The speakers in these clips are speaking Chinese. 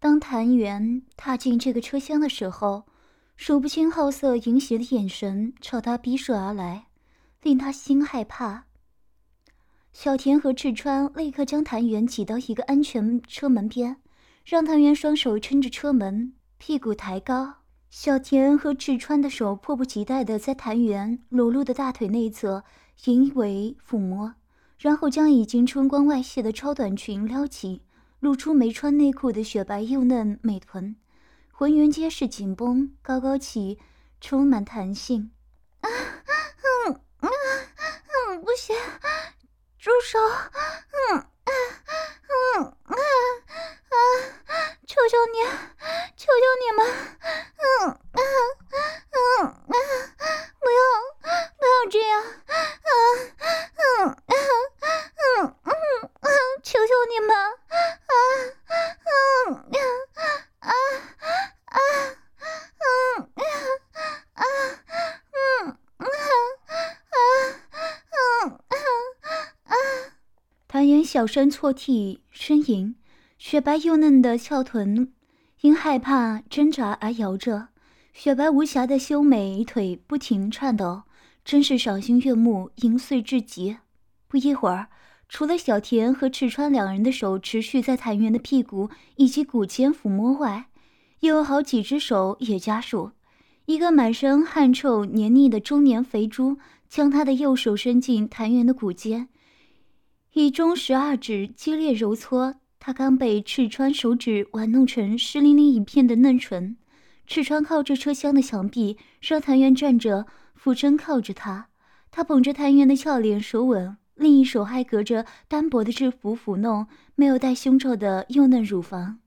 当谭元踏进这个车厢的时候，数不清好色淫邪的眼神朝他逼射而来，令他心害怕。小田和赤川立刻将谭元挤到一个安全车门边，让谭元双手撑着车门，屁股抬高。小田和赤川的手迫不及待地在谭元裸露的大腿内侧淫为抚摸，然后将已经春光外泄的超短裙撩起。露出没穿内裤的雪白幼嫩美臀，浑圆结实紧绷，高高起，充满弹性。啊，嗯嗯嗯，不行，住手！嗯嗯嗯啊啊！求求你，求求你们！嗯啊嗯啊！不要不要这样！啊嗯啊嗯嗯嗯！求求你们！小声错替呻吟，雪白幼嫩的翘臀因害怕挣扎而摇着，雪白无瑕的修美腿不停颤抖，真是赏心悦目，淫碎至极。不一会儿，除了小田和赤川两人的手持续在谭元的屁股以及骨间抚摸外，又有好几只手也加入。一个满身汗臭黏腻的中年肥猪将他的右手伸进谭元的骨间。以中十二指激烈揉搓他刚被赤川手指玩弄成湿淋淋一片的嫩唇。赤川靠着车厢的墙壁，让谭元站着，俯身靠着他。他捧着谭元的俏脸，手吻，另一手还隔着单薄的制服抚弄没有带胸罩的幼嫩乳房。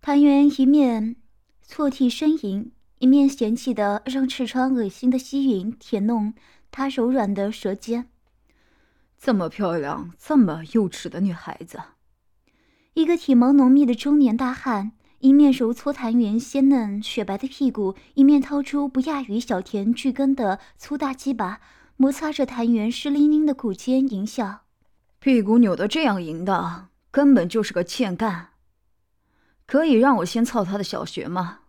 谭元一面错替呻吟，一面嫌弃的让赤川恶心的吸吮舔弄他柔软的舌尖。这么漂亮、这么幼稚的女孩子，一个体毛浓密的中年大汉，一面揉搓谭元鲜嫩雪白的屁股，一面掏出不亚于小田巨根的粗大鸡巴，摩擦着谭元湿淋淋的骨尖，淫笑。屁股扭得这样淫荡，根本就是个欠干。可以让我先操他的小穴吗？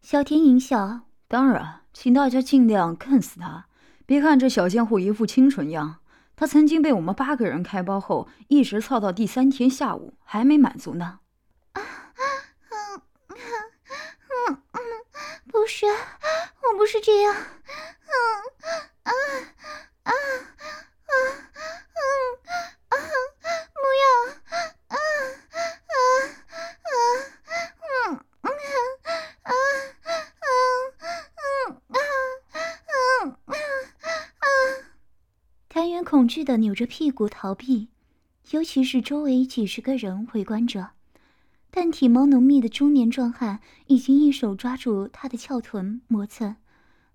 小田淫笑。当然，请大家尽量干死他。别看这小贱货一副清纯样。他曾经被我们八个人开包后，一直操到第三天下午还没满足呢。啊，嗯嗯嗯嗯，不是，我不是这样。嗯啊啊啊啊啊！不要啊啊啊！嗯嗯啊嗯嗯嗯嗯啊！谭元恐惧的扭着屁股逃避，尤其是周围几十个人围观着。但体毛浓密的中年壮汉已经一手抓住他的翘臀磨蹭，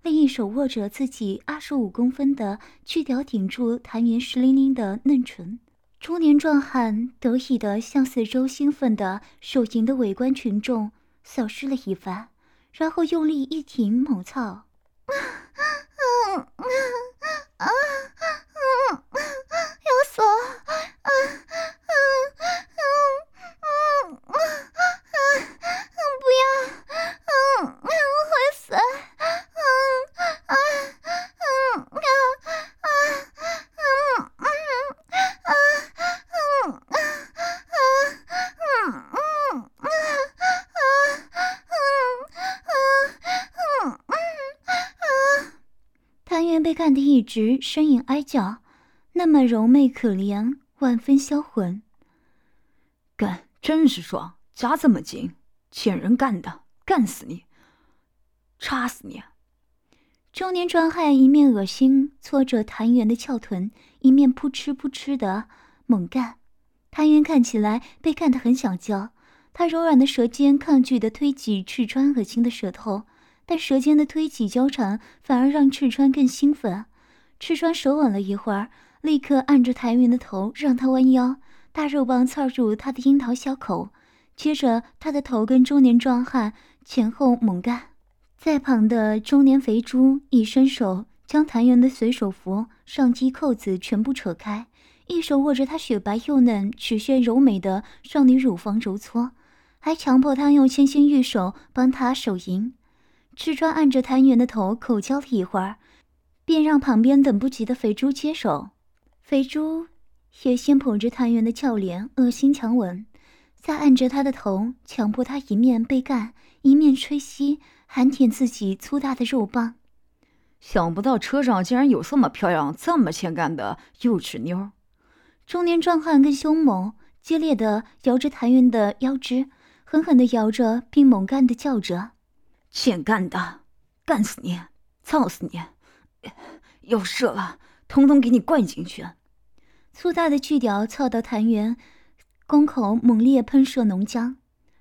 另一手握着自己二十五公分的巨屌顶住谭元湿淋淋的嫩唇。中年壮汉得意的向四周兴奋的手淫的围观群众扫视了一番，然后用力一挺猛操。干的一直呻吟哀叫，那么柔媚可怜，万分销魂。干真是爽，夹这么紧，欠人干的，干死你，插死你！中年壮汉一面恶心搓着谭元的翘臀，一面扑哧扑哧的猛干。谭元看起来被干得很想叫，他柔软的舌尖抗拒的推挤赤川恶心的舌头。但舌尖的推挤交缠，反而让赤川更兴奋。赤川手吻了一会儿，立刻按着谭元的头，让他弯腰，大肉棒操入他的樱桃小口。接着，他的头跟中年壮汉前后猛干。在旁的中年肥猪一伸手，将谭元的随手服上衣扣子全部扯开，一手握着他雪白幼嫩、曲线柔美的少女乳房揉搓。还强迫他用纤纤玉手帮他手淫。赤川按着谭元的头口交了一会儿，便让旁边等不及的肥猪接手。肥猪也先捧着谭元的俏脸，恶心强吻，再按着他的头，强迫他一面被干，一面吹吸，含舔自己粗大的肉棒。想不到车上竟然有这么漂亮、这么欠干的幼稚妞。中年壮汉更凶猛，激烈的摇着谭元的腰肢，狠狠的摇着，并猛干的叫着：“欠干的，干死你，操死你！要射了，通通给你灌进去！”粗大的巨屌操到谭元宫口，猛烈喷射浓浆。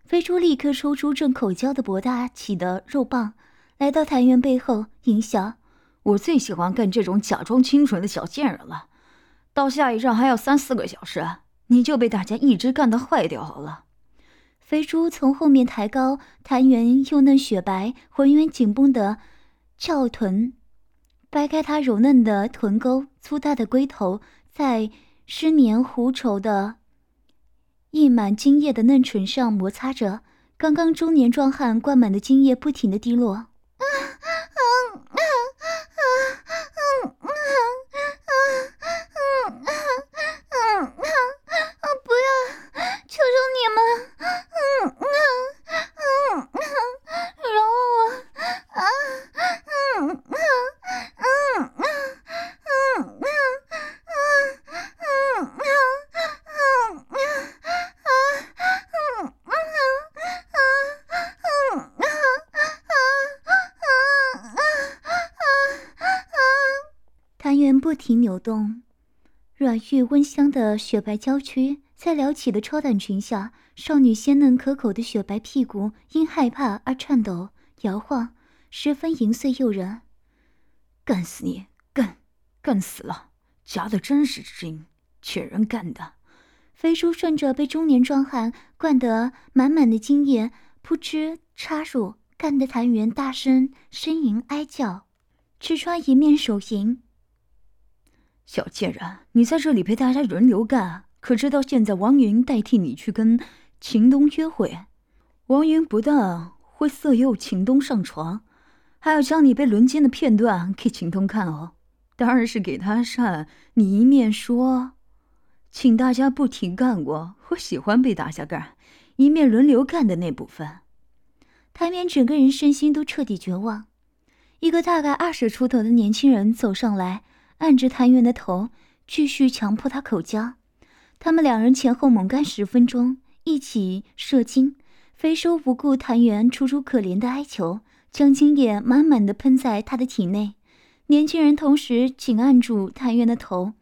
飞猪立刻抽出正口交的博大起的肉棒，来到谭元背后，淫笑。我最喜欢干这种假装清纯的小贱人了。到下一站还要三四个小时，你就被大家一直干得坏掉好了。肥猪从后面抬高谭元幼嫩雪白、浑圆紧绷的翘臀，掰开他柔嫩的臀沟，粗大的龟头在湿黏狐稠的、溢满精液的嫩唇上摩擦着。刚刚中年壮汉灌满的精液不停的滴落。啊 啊扭动，软玉温香的雪白娇躯，在撩起的超短裙下，少女鲜嫩可口的雪白屁股因害怕而颤抖摇晃，十分淫碎诱人。干死你，干，干死了！夹的真是精，欠人干的。飞猪顺着被中年壮汉灌得满满的精液，扑哧插入，干得谭元大声呻吟哀叫。赤川一面手淫。小贱人，你在这里陪大家轮流干，可知道现在王云代替你去跟秦东约会？王云不但会色诱秦东上床，还要将你被轮奸的片段给秦东看哦。当然是给他看，你一面说，请大家不停干我，我喜欢被大家干，一面轮流干的那部分。台面整个人身心都彻底绝望。一个大概二十出头的年轻人走上来。按着谭元的头，继续强迫他口交。他们两人前后猛干十分钟，一起射精。肥叔不顾谭元楚楚可怜的哀求，将精液满满的喷在他的体内。年轻人同时紧按住谭元的头，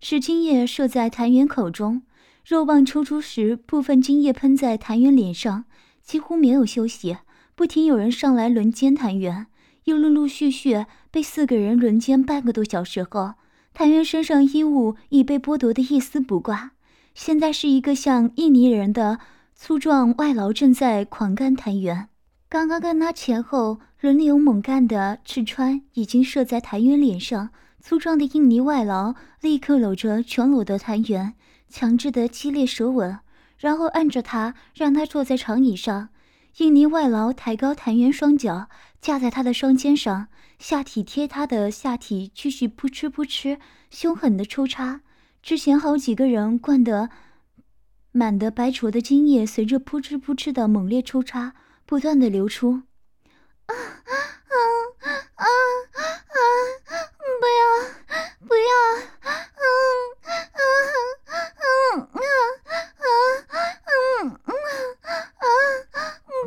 使精液射在谭元口中。肉棒抽出时，部分精液喷在谭元脸上，几乎没有休息，不停有人上来轮奸谭元。又陆陆续续被四个人轮奸半个多小时后，谭元身上衣物已被剥夺的一丝不挂。现在是一个像印尼人的粗壮外劳正在狂干谭元。刚刚跟他前后轮流猛干的赤川已经射在谭元脸上，粗壮的印尼外劳立刻搂着全裸的谭元，强制的激烈舌吻，然后按着他让他坐在长椅上。印尼外劳抬高谭元双脚。架在他的双肩上，下体贴他的下体，继续扑哧扑哧凶狠的抽插。之前好几个人灌得满的白灼的精液，随着扑哧扑哧的猛烈抽插，不断的流出。啊 啊啊啊！不要不要！嗯嗯嗯嗯嗯嗯嗯啊！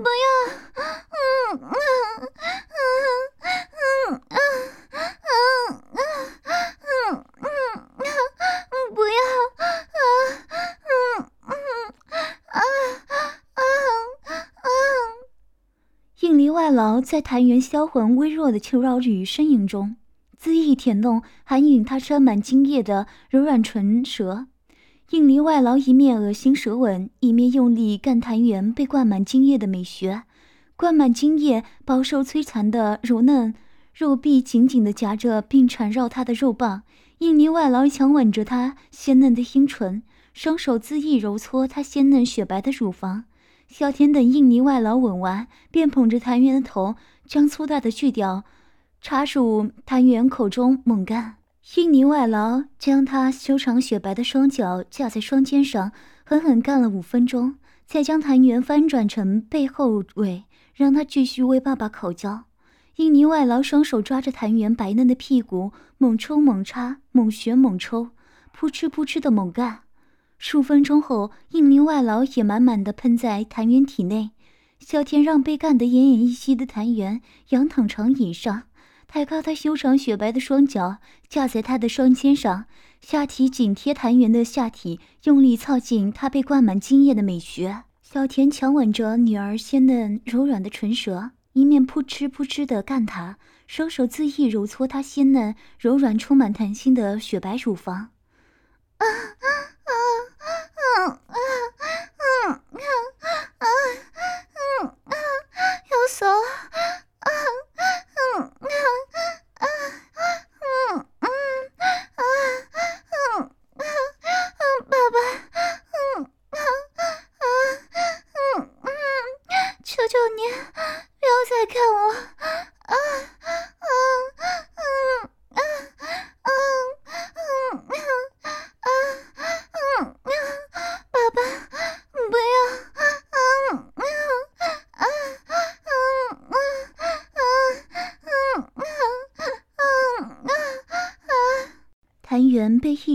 不要！嗯嗯。外劳在谭元销魂微弱的求饶语呻吟中，恣意舔弄含吮他沾满精液的柔软唇舌。印尼外劳一面恶心舌吻，一面用力干谭元被灌满精液的美穴。灌满精液、饱受摧残的柔嫩肉臂紧紧地夹着并缠绕他的肉棒。印尼外劳强吻着他鲜嫩的阴唇，双手恣意揉搓他鲜嫩雪白的乳房。小田等印尼外劳吻完，便捧着谭元的头，将粗大的锯掉插入谭元口中猛干。印尼外劳将他修长雪白的双脚架在双肩上，狠狠干了五分钟，才将谭元翻转成背后尾，让他继续为爸爸口交。印尼外劳双手抓着谭元白嫩的屁股，猛抽猛插，猛旋猛抽，扑哧扑哧的猛干。数分钟后，硬林外劳也满满的喷在谭元体内。小田让被干得奄奄一息的谭元仰躺长椅上，抬高他修长雪白的双脚，架在他的双肩上，下体紧贴谭元的下体，用力操近他被灌满精液的美学。小田强吻着女儿鲜嫩柔软的唇舌，一面扑哧扑哧的干他，双手恣意揉搓他鲜嫩柔软、充满弹性的雪白乳房。啊啊！そう。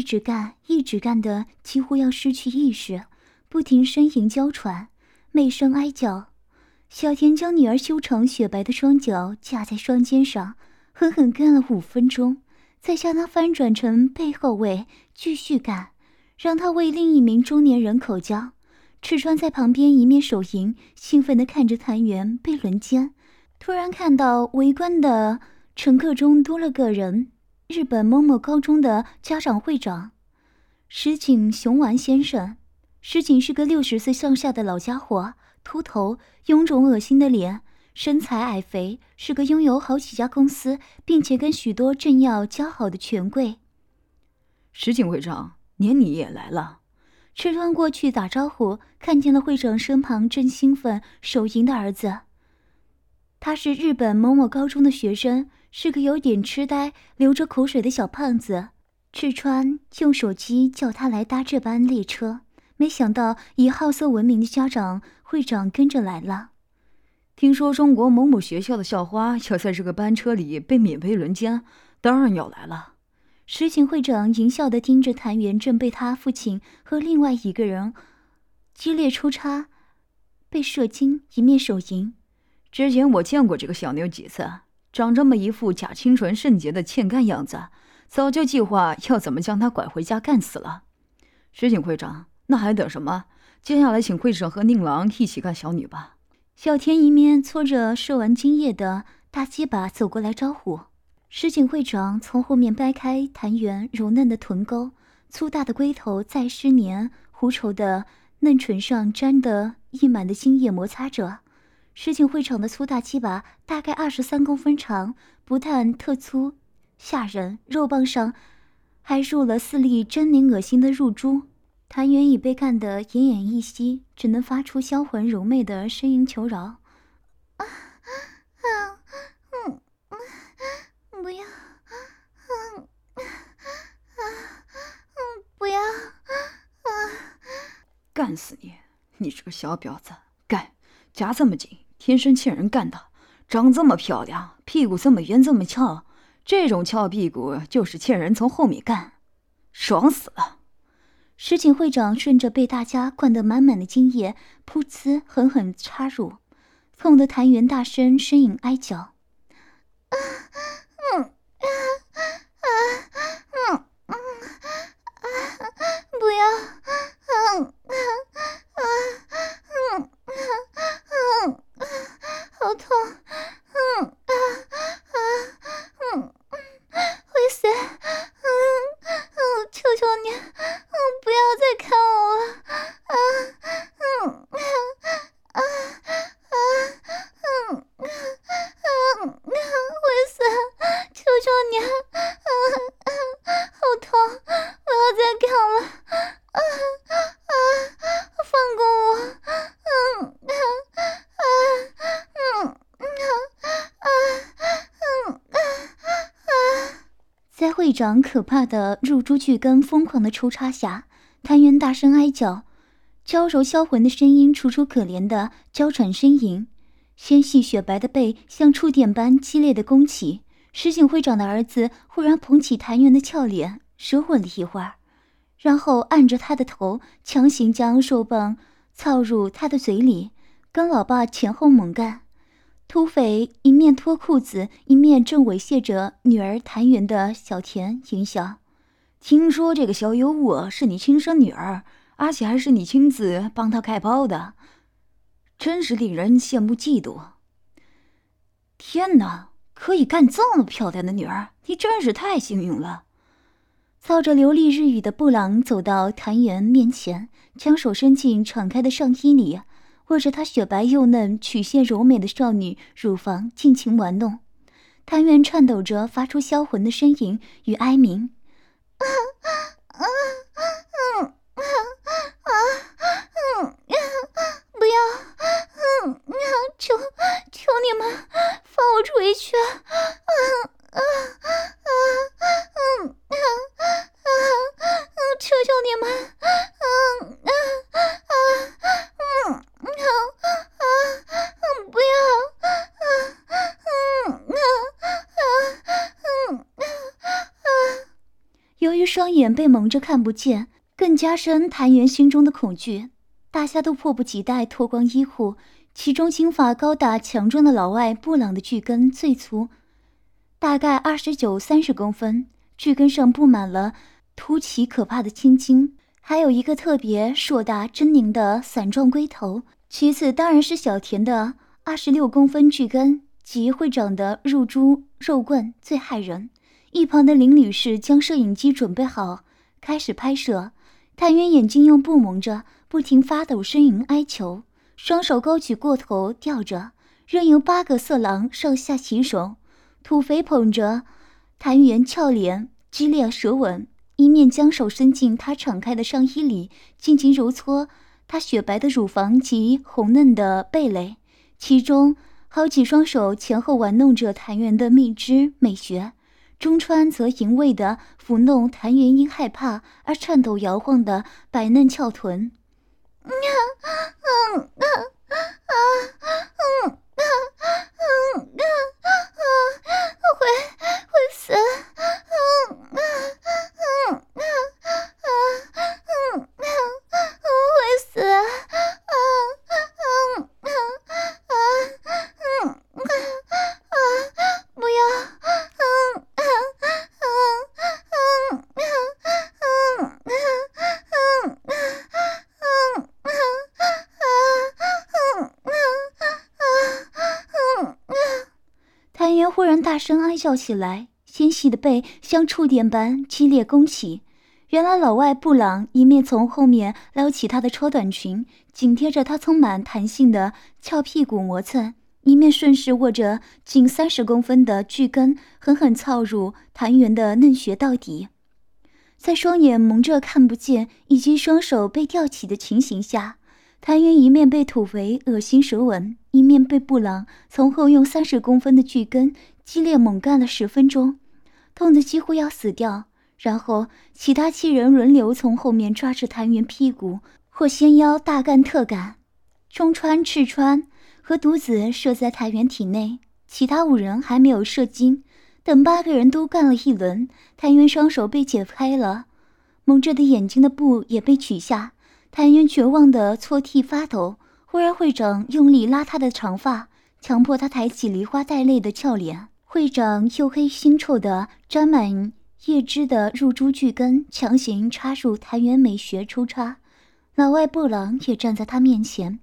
一直干，一直干的几乎要失去意识，不停呻吟娇喘，媚声哀叫。小田将女儿修长雪白的双脚架在双肩上，狠狠干了五分钟。再将她翻转成背后位，继续干，让她为另一名中年人口交。赤川在旁边一面手淫，兴奋地看着谭元被轮奸。突然看到围观的乘客中多了个人，日本某某高中的家长会长石井雄丸先生。石井是个六十岁上下的老家伙，秃头，臃肿恶心的脸。身材矮肥，是个拥有好几家公司，并且跟许多政要交好的权贵。石井会长，连你也来了。赤川过去打招呼，看见了会长身旁正兴奋手淫的儿子。他是日本某某高中的学生，是个有点痴呆、流着口水的小胖子。赤川用手机叫他来搭这班列车，没想到以好色闻名的家长会长跟着来了。听说中国某某学校的校花要在这个班车里被免费轮奸，当然要来了。石井会长淫笑地盯着谭元正被他父亲和另外一个人激烈抽插，被射精，一面手淫。之前我见过这个小妞几次，长这么一副假清纯圣洁的欠干样子，早就计划要怎么将她拐回家干死了。石井会长，那还等什么？接下来请会长和宁郎一起干小女吧。小田一面搓着射完精液的大鸡巴走过来招呼，石井会长从后面掰开谭元柔嫩的臀沟，粗大的龟头在湿黏狐稠的嫩唇上沾得溢满的精液摩擦着。石井会场的粗大鸡巴大概二十三公分长，不但特粗吓人，肉棒上还入了四粒狰狞恶心的入珠。谭元已被干得奄奄一息，只能发出销魂柔媚的呻吟求饶：“啊啊嗯嗯，不要，嗯啊啊嗯不要 啊！干死你！你这个小婊子，夹这么紧，天生欠人干的。长这么漂亮，屁股这么圆这么翘，这种翘屁股就是欠人从后面干，爽死了。”石井会长顺着被大家灌得满满的精液，噗呲狠狠插入，痛得谭元大声呻吟哀叫：“啊，啊，啊，嗯，嗯，啊，不要，嗯，啊，啊，嗯，啊，嗯，好痛，嗯，啊，啊，嗯，会死，嗯，嗯，求求你。”不要再看我了！啊，嗯，啊，啊，啊，嗯，啊，啊，会死！求求你，啊，啊，好痛！不要再看了！啊，啊，放过我！嗯。在会长可怕的入珠巨根疯狂的抽插下，谭元大声哀叫，娇柔销魂的声音，楚楚可怜的娇喘呻吟，纤细雪白的背像触电般激烈的弓起。石井会长的儿子忽然捧起谭元的俏脸，舌吻了一会儿，然后按着他的头，强行将兽棒操入他的嘴里，跟老爸前后猛干。土匪一面脱裤子，一面正猥亵着女儿谭元的小田淫笑。听说这个小尤物是你亲生女儿，而且还是你亲自帮她开包的，真是令人羡慕嫉妒。天哪！可以干这么漂亮的女儿，你真是太幸运了。操着流利日语的布朗走到谭元面前，将手伸进敞开的上衣里，握着她雪白幼嫩、曲线柔美的少女乳房，尽情玩弄。谭元颤抖着发出销魂的呻吟与哀鸣：“啊啊啊啊啊啊！不要！”嗯，求求你们放我回去！嗯嗯嗯嗯嗯嗯，求求你们！嗯嗯嗯嗯嗯嗯嗯，不要！嗯嗯嗯嗯嗯嗯。由于双眼被蒙着看不见，更加深谭元心中的恐惧。大家都迫不及待脱光衣裤。其中，金发高大强壮的老外布朗的巨根最粗，大概二十九三十公分，巨根上布满了凸起可怕的青筋，还有一个特别硕大狰狞的伞状龟头。其次，当然是小田的二十六公分巨根及会长的入珠肉棍最骇人。一旁的林女士将摄影机准备好，开始拍摄。谭渊眼睛用布蒙着，不停发抖，呻吟哀求。双手高举过头吊着，任由八个色狼上下其手。土匪捧着谭元俏脸，激烈舌吻，一面将手伸进她敞开的上衣里，尽情揉搓她雪白的乳房及红嫩的蓓蕾。其中好几双手前后玩弄着谭元的蜜汁美穴，中川则淫味地抚弄谭元因害怕而颤抖摇晃的白嫩翘臀。大声哀叫起来，纤细的背像触电般激烈弓起。原来老外布朗一面从后面撩起她的超短裙，紧贴着她充满弹性的翘屁股磨蹭，一面顺势握着近三十公分的巨根，狠狠操入谭元的嫩穴到底。在双眼蒙着看不见，以及双手被吊起的情形下，谭元一面被土肥恶心舌吻，一面被布朗从后用三十公分的巨根激烈猛干了十分钟，痛得几乎要死掉。然后其他七人轮流从后面抓着谭元屁股或纤腰大干特干，中川、赤川和独子射在谭元体内，其他五人还没有射精。等八个人都干了一轮，谭元双手被解开了，蒙着的眼睛的布也被取下。谭元绝望的搓涕发抖。忽然，会长用力拉他的长发，强迫他抬起梨花带泪的俏脸。会长黝黑腥臭的、沾满叶汁的入珠巨根强行插入谭元美穴抽插。老外布朗也站在他面前，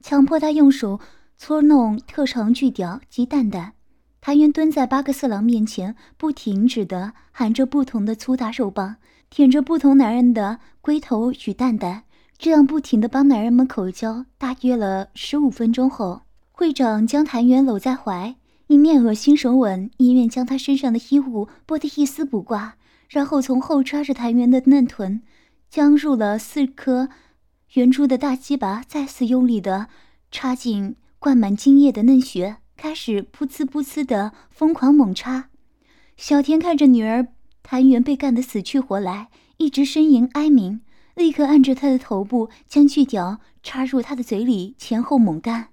强迫他用手搓弄特长巨屌及蛋蛋。谭元蹲在八个色狼面前，不停止地含着不同的粗大肉棒，舔着不同男人的龟头与蛋蛋，这样不停地帮男人们口交。大约了十五分钟后，会长将谭元搂在怀，一面恶心手吻，一面将他身上的衣物剥得一丝不挂，然后从后抓着谭元的嫩臀，将入了四颗圆珠的大鸡巴再次用力地插进灌满精液的嫩穴。开始噗呲噗呲的疯狂猛插，小田看着女儿谭元被干得死去活来，一直呻吟哀鸣，立刻按着她的头部，将巨屌插入她的嘴里，前后猛干。